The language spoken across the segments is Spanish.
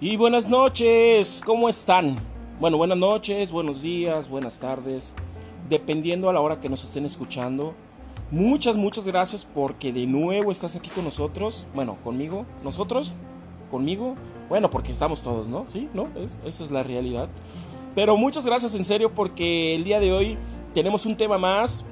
Y buenas noches, ¿cómo están? Bueno, buenas noches, buenos días, buenas tardes, dependiendo a la hora que nos estén escuchando. Muchas, muchas gracias porque de nuevo estás aquí con nosotros. Bueno, conmigo, nosotros, conmigo. Bueno, porque estamos todos, ¿no? Sí, ¿no? Es, esa es la realidad. Pero muchas gracias en serio porque el día de hoy tenemos un tema más.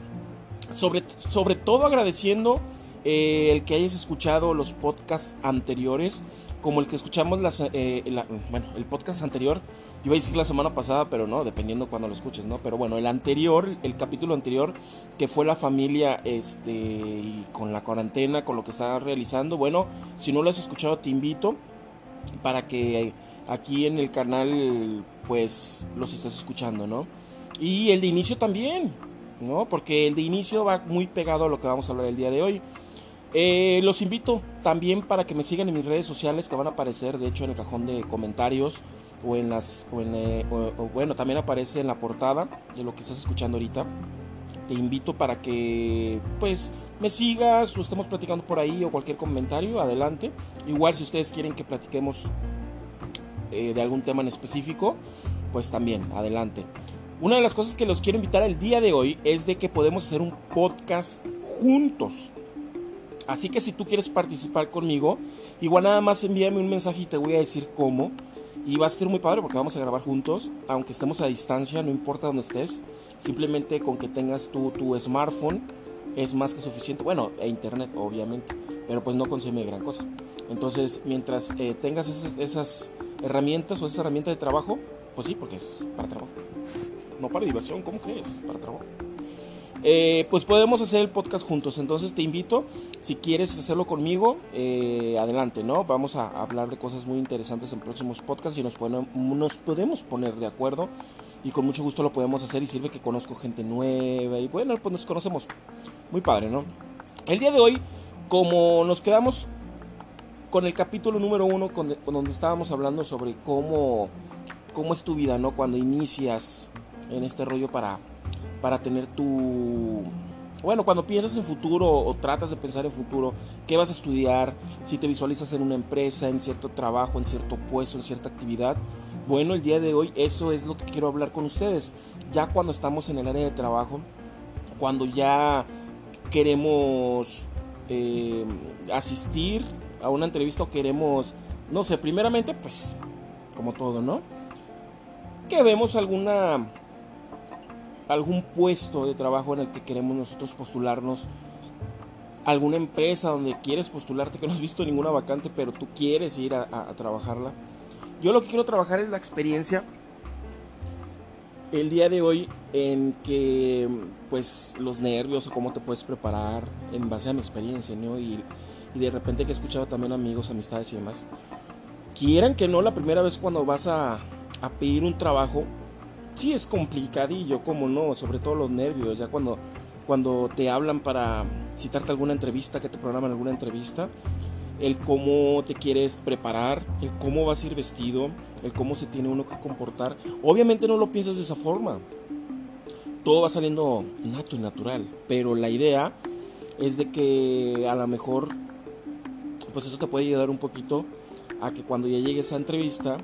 Sobre, sobre todo agradeciendo eh, el que hayas escuchado los podcasts anteriores como el que escuchamos las, eh, bueno, el podcast anterior, iba a decir la semana pasada, pero no, dependiendo cuando lo escuches, ¿no? Pero bueno, el anterior, el capítulo anterior, que fue la familia, este, y con la cuarentena, con lo que está realizando, bueno, si no lo has escuchado, te invito para que aquí en el canal, pues, los estés escuchando, ¿no? Y el de inicio también, ¿no? Porque el de inicio va muy pegado a lo que vamos a hablar el día de hoy. Eh, los invito también para que me sigan en mis redes sociales que van a aparecer, de hecho, en el cajón de comentarios o en las, eh, bueno, también aparece en la portada de lo que estás escuchando ahorita. Te invito para que, pues, me sigas, o estemos platicando por ahí o cualquier comentario, adelante. Igual si ustedes quieren que platiquemos eh, de algún tema en específico, pues también, adelante. Una de las cosas que los quiero invitar el día de hoy es de que podemos hacer un podcast juntos. Así que si tú quieres participar conmigo, igual nada más envíame un mensaje y te voy a decir cómo. Y va a ser muy padre porque vamos a grabar juntos, aunque estemos a distancia, no importa dónde estés. Simplemente con que tengas tu, tu smartphone es más que suficiente. Bueno, e internet, obviamente, pero pues no consume gran cosa. Entonces, mientras eh, tengas esas, herramientas o esas herramientas de trabajo, pues sí, porque es para trabajo. No para diversión, ¿cómo crees? Para trabajo. Eh, pues podemos hacer el podcast juntos. Entonces te invito, si quieres hacerlo conmigo, eh, adelante, ¿no? Vamos a hablar de cosas muy interesantes en próximos podcasts y nos, podemos poner de acuerdo y con mucho gusto lo podemos hacer y sirve que conozco gente nueva y bueno, pues nos conocemos. Muy padre, ¿no? El día de hoy, como nos quedamos con el capítulo número uno, con, donde estábamos hablando sobre cómo, cómo es tu vida, ¿no? Cuando inicias en este rollo para para tener tu... Bueno, cuando piensas en futuro o tratas de pensar en futuro, ¿qué vas a estudiar? Si te visualizas en una empresa, en cierto trabajo, en cierto puesto, en cierta actividad. Bueno, el día de hoy eso es lo que quiero hablar con ustedes. Ya cuando estamos en el área de trabajo, cuando ya queremos eh, asistir a una entrevista o queremos, no sé, primeramente, pues, como todo, ¿no? Que vemos alguna algún puesto de trabajo en el que queremos nosotros postularnos, alguna empresa donde quieres postularte, que no has visto ninguna vacante, pero tú quieres ir a, trabajarla. Yo lo que quiero trabajar es la experiencia el día de hoy en que pues los nervios o cómo te puedes preparar en base a mi experiencia, ¿no? Y, y de repente que he escuchado también amigos, amistades y demás, quieran que no la primera vez cuando vas a, a pedir un trabajo, sí es complicadillo, como no, sobre todo los nervios, ya cuando, cuando te hablan para citarte alguna entrevista, que te programan alguna entrevista, el cómo te quieres preparar, el cómo vas a ir vestido, el cómo se tiene uno que comportar. Obviamente no lo piensas de esa forma. Todo va saliendo nato y natural, pero la idea es de que a lo mejor pues eso te puede ayudar un poquito a que cuando ya llegues a entrevista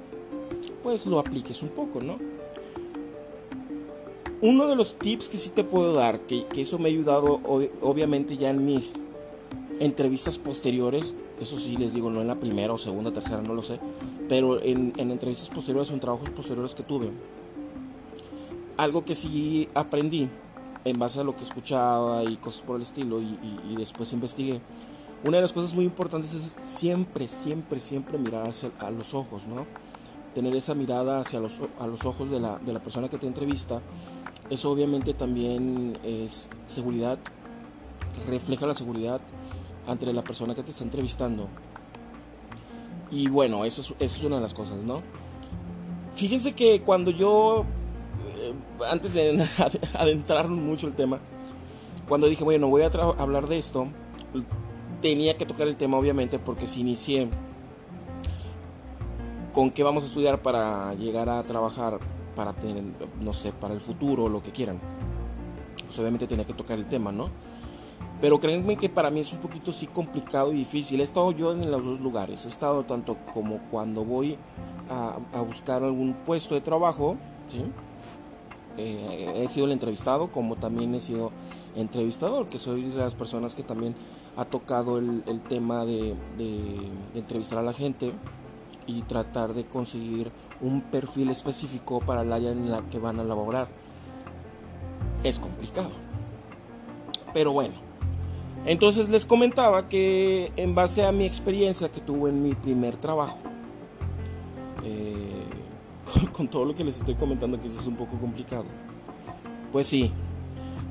pues lo apliques un poco, ¿no? Uno de los tips que sí te puedo dar, que, eso me ha ayudado obviamente ya en mis entrevistas posteriores, eso sí les digo, no en la primera o segunda, tercera, no lo sé, pero en, entrevistas posteriores o en trabajos posteriores que tuve, algo que sí aprendí en base a lo que escuchaba y cosas por el estilo y, después investigué, una de las cosas muy importantes es siempre, siempre, siempre mirar a los ojos, ¿no? Tener esa mirada hacia los, a los ojos de la, de la persona que te entrevista eso obviamente también es seguridad, refleja la seguridad ante la persona que te está entrevistando. Y bueno, eso es, eso es una de las cosas, ¿no? Fíjense que cuando yo, eh, antes de adentrarnos mucho el tema, cuando dije, bueno, voy a hablar de esto, tenía que tocar el tema obviamente porque si inicié con qué vamos a estudiar para llegar a trabajar para tener, no sé, para el futuro, lo que quieran. Pues obviamente tenía que tocar el tema, ¿no? Pero créanme que para mí es un poquito sí complicado y difícil. He estado yo en los dos lugares. He estado tanto como cuando voy a, buscar algún puesto de trabajo. Eh, he sido el entrevistado, como también he sido entrevistador, que soy de las personas que también ha tocado el, tema de, entrevistar a la gente y tratar de conseguir un perfil específico para el área en la que van a laborar. Es complicado. Pero bueno. Entonces les comentaba que en base a mi experiencia que tuve en mi primer trabajo, eh, con todo lo que les estoy comentando que es un poco complicado, pues sí,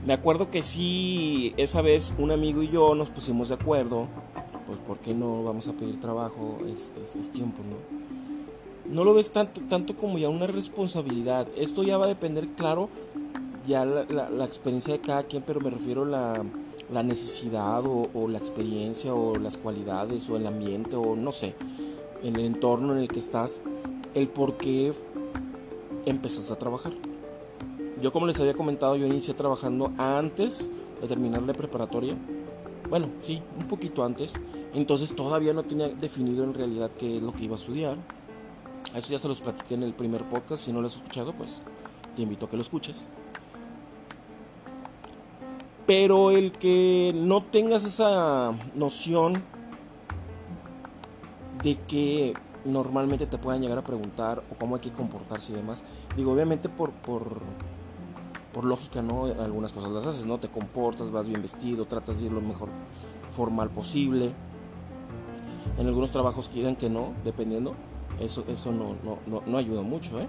me acuerdo que sí, esa vez un amigo y yo nos pusimos de acuerdo, pues ¿por qué no vamos a pedir trabajo? Es, tiempo, ¿no? No lo ves tanto, tanto como ya una responsabilidad. Esto ya va a depender, claro, ya la, experiencia de cada quien, pero me refiero a la, la necesidad o, o, la experiencia o las cualidades o el ambiente o no sé, en el entorno en el que estás, el por qué empezás a trabajar. Yo como les había comentado, yo inicié trabajando antes de terminar la preparatoria. Bueno, sí, un poquito antes. Entonces todavía no tenía definido en realidad qué es lo que iba a estudiar. Eso ya se los platiqué en el primer podcast. Si no lo has escuchado, pues te invito a que lo escuches. Pero el que no tengas esa noción de que normalmente te puedan llegar a preguntar o cómo hay que comportarse y demás. Digo, obviamente por, por, por lógica, ¿no? Algunas cosas las haces, ¿no? Te comportas, vas bien vestido, tratas de ir lo mejor formal posible. En algunos trabajos quieran que no, dependiendo. Eso, eso no, no, no, ayuda mucho, ¿eh?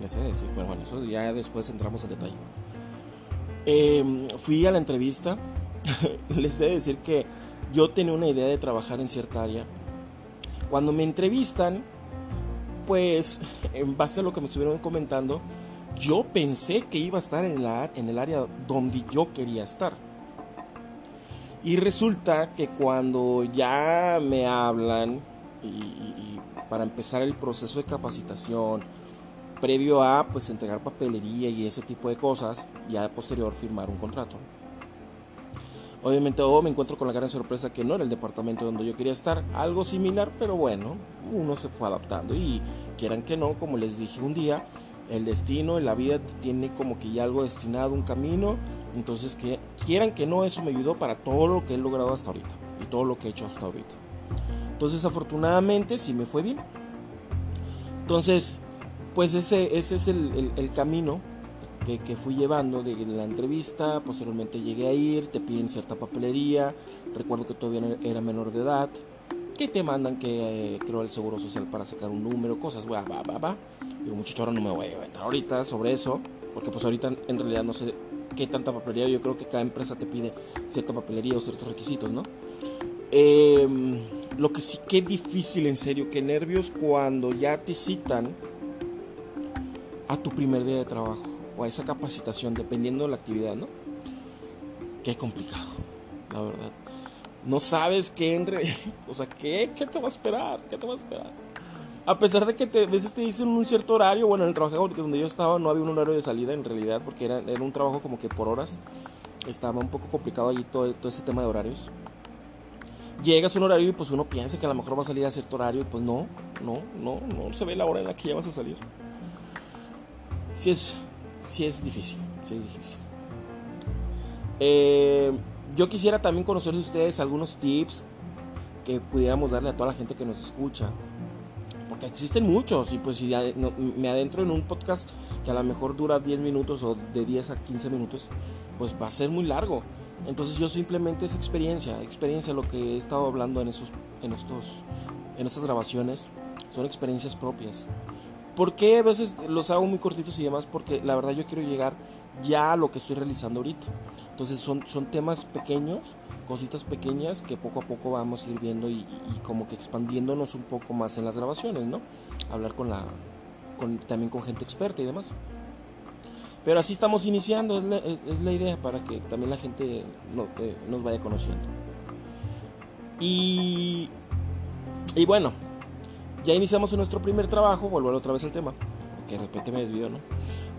Les decir, pero bueno, eso ya después entramos en detalle. Em, fui a la entrevista. Les he de decir que yo tenía una idea de trabajar en cierta área. Cuando me entrevistan, pues en base a lo que me estuvieron comentando, yo pensé que iba a estar en, la, en el área donde yo quería estar. Y resulta que cuando ya me hablan y, para empezar el proceso de capacitación, previo a pues entregar papelería y ese tipo de cosas, ya posterior firmar un contrato. Obviamente oh, me encuentro con la gran sorpresa que no era el departamento donde yo quería estar, algo similar, pero bueno, uno se fue adaptando y quieran que no, como les dije un día, el destino, la vida tiene como que ya algo destinado, un camino. Entonces, que quieran que no, eso me ayudó para todo lo que he logrado hasta ahorita y todo lo que he hecho hasta ahorita. Entonces, afortunadamente, sí me fue bien. Entonces, pues ese, ese es el, camino que, que, fui llevando de la entrevista. Posteriormente llegué a ir, te piden cierta papelería. Recuerdo que todavía era menor de edad. Que te mandan que eh, creo el seguro social para sacar un número, cosas, va, va, va, va. Digo, muchacho, ahora no me voy a aventar ahorita sobre eso, porque pues ahorita en realidad no sé qué tanta papelería, yo creo que cada empresa te pide cierta papelería o ciertos requisitos, ¿no? Em, lo que sí que difícil, en serio, que nervios cuando ya te citan a tu primer día de trabajo o a esa capacitación, dependiendo de la actividad, ¿no? Qué complicado, la verdad. No sabes qué, en o sea, ¿qué? ¿Qué te va a esperar? ¿Qué te va a esperar? A pesar de que te, a veces te dicen un cierto horario, bueno, en el trabajo donde yo estaba no había un horario de salida en realidad, porque era, era un trabajo como que por horas. Estaba un poco complicado allí todo, todo ese tema de horarios. Llegas a un horario y pues uno piensa que a lo mejor va a salir a cierto horario y pues no, no, no, no se ve la hora en la que ya vas a salir. Sí es, sí es difícil, sí es difícil. Eh, yo quisiera también conocer de ustedes algunos tips que pudiéramos darle a toda la gente que nos escucha porque existen muchos y pues si me adentro en un podcast que a lo mejor dura 10 minutos o de 10 a 15 minutos, pues va a ser muy largo. Entonces yo simplemente es experiencia, experiencia lo que he estado hablando en esos en estos en estas grabaciones son experiencias propias. ¿Por qué a veces los hago muy cortitos y demás? Porque la verdad yo quiero llegar ya lo que estoy realizando ahorita. Entonces son, son temas pequeños cositas pequeñas que poco a poco vamos a ir viendo y, como que expandiéndonos un poco más en las grabaciones, ¿no? Hablar con la, con, también con gente experta y demás. Pero así estamos iniciando, es la, idea para que también la gente no, eh, nos vaya conociendo. Y, y bueno, ya iniciamos nuestro primer trabajo, vuelvo otra vez al tema, porque de repente me desvío, ¿no?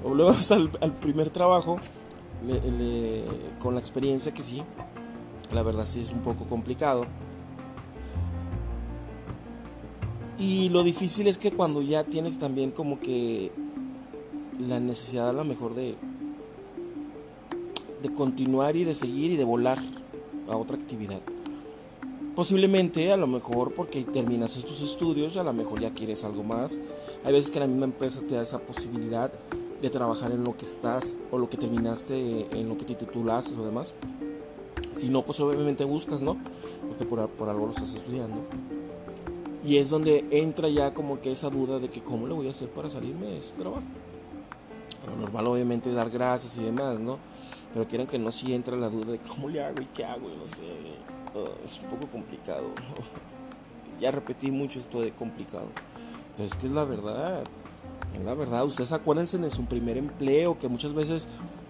Volvemos al, al primer trabajo, con la experiencia que sí, La verdad sí es un poco complicado. Y lo difícil es que cuando ya tienes también como que la necesidad a lo mejor de, de continuar y de seguir y de volar a otra actividad. Posiblemente, a lo mejor porque terminas tus estudios, a lo mejor ya quieres algo más. Hay veces que la misma empresa te da esa posibilidad de trabajar en lo que estás o lo que terminaste, en lo que te titulaste o demás. Si no, pues obviamente buscas, ¿no? Porque por, algo lo estás estudiando. Y es donde entra ya como que esa duda de que cómo le voy a hacer para salirme de ese trabajo. Lo normal obviamente dar gracias y demás, ¿no? Pero quieren que no si entra la duda de cómo le hago y qué hago, no sé. Oh, es un poco complicado. ya repetí mucho esto de complicado. Pero es que es la verdad. Es la verdad. Ustedes acuérdense de su primer empleo, que muchas veces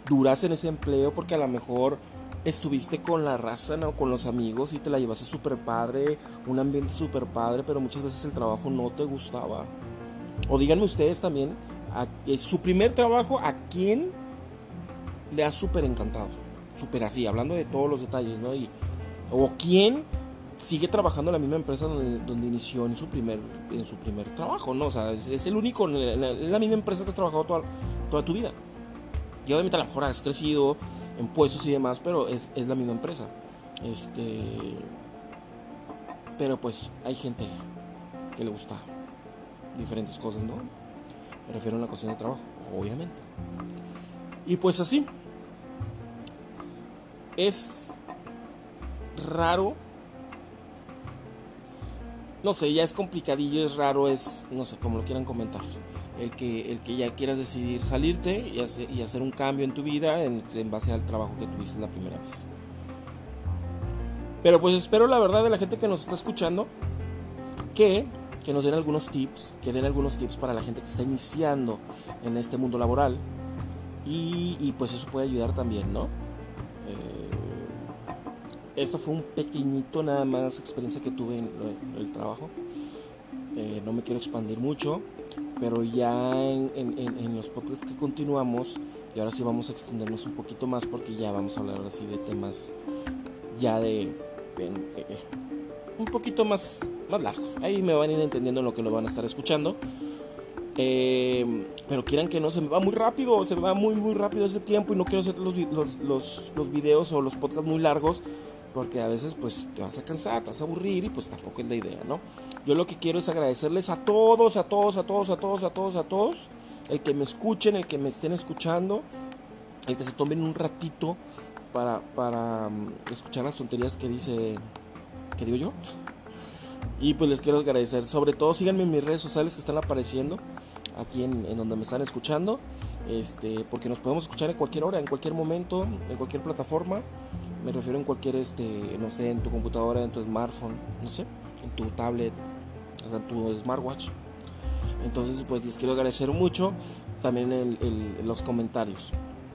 duras en ese empleo porque a lo mejor estuviste con la raza, ¿no? Con los amigos y te la llevaste súper padre, un ambiente súper padre, pero muchas veces el trabajo no te gustaba. O díganme ustedes también, eh, su primer trabajo, ¿a quién le ha súper encantado? Súper así, hablando de todos los detalles, ¿no? Y, o quién sigue trabajando en la misma empresa donde, donde inició en su primer en su primer trabajo, ¿no? O sea, es, el único, es la, misma empresa que has trabajado toda, toda tu vida. Y obviamente a lo mejor has crecido en puestos y demás, pero es, es la misma empresa. Este, pero pues hay gente que le gusta diferentes cosas, ¿no? Me refiero a la cocina de trabajo, obviamente. Y pues así. Es raro. No sé, ya es complicadillo, es raro, es, no sé, como lo quieran comentar. El que, el que ya quieras decidir salirte y hacer, y hacer un cambio en tu vida en, base al trabajo que tuviste la primera vez. Pero pues espero la verdad de la gente que nos está escuchando que que nos den algunos tips, que den algunos tips para la gente que está iniciando en este mundo laboral. Y, pues eso puede ayudar también, ¿no? Eh, esto fue un pequeñito nada más experiencia que tuve en, el trabajo. Eh, no me quiero expandir mucho, pero ya en, los podcasts que continuamos, y ahora sí vamos a extendernos un poquito más porque ya vamos a hablar así de temas ya de, eh, un poquito más más largos. Ahí me van a ir entendiendo lo que lo van a estar escuchando. Eh, pero quieran que no, se me va muy rápido, se me va muy, muy rápido ese tiempo y no quiero hacer los, los, los, videos o los podcasts muy largos porque a veces pues te vas a cansar, te vas a aburrir y pues tampoco es la idea, ¿no? Yo lo que quiero es agradecerles a todos, a todos, a todos, a todos, a todos, a todos, el que me escuchen, el que me estén escuchando, el que se tomen un ratito para, para mm, escuchar las tonterías que dice, que digo yo, y pues les quiero agradecer. Sobre todo síganme en mis redes sociales que están apareciendo aquí en, donde me están escuchando. Este, porque nos podemos escuchar en cualquier hora, en cualquier momento, en cualquier plataforma. Me refiero en cualquier, este, no sé, en tu computadora, en tu smartphone, no sé, en tu tablet, hasta en tu smartwatch. Entonces, pues les quiero agradecer mucho también en los comentarios.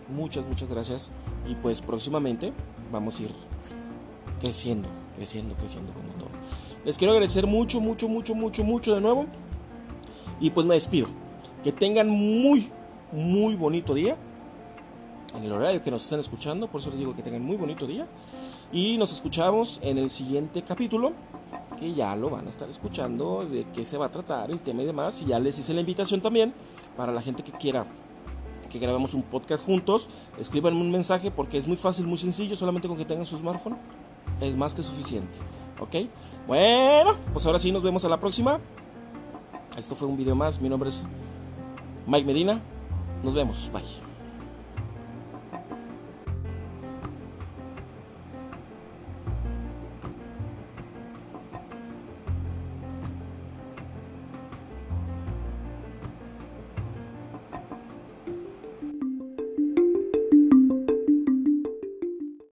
Muchas, muchas gracias. Y pues próximamente vamos a ir creciendo, creciendo, creciendo como todo. Les quiero agradecer mucho, mucho, mucho, mucho, mucho de nuevo. Y pues me despido. Que tengan muy, muy bonito día. En el horario que nos están escuchando. Por eso les digo que tengan muy bonito día. Y nos escuchamos en el siguiente capítulo. Que ya lo van a estar escuchando. De qué se va a tratar, el tema y demás. Y ya les hice la invitación también. Para la gente que quiera que grabemos un podcast juntos. Escríbanme un mensaje porque es muy fácil, muy sencillo. Solamente con que tengan su smartphone. Es más que suficiente. ¿Ok? Bueno, pues ahora sí nos vemos a la próxima. Esto fue un video más. Mi nombre es Mike Medina. Nos vemos. Bye.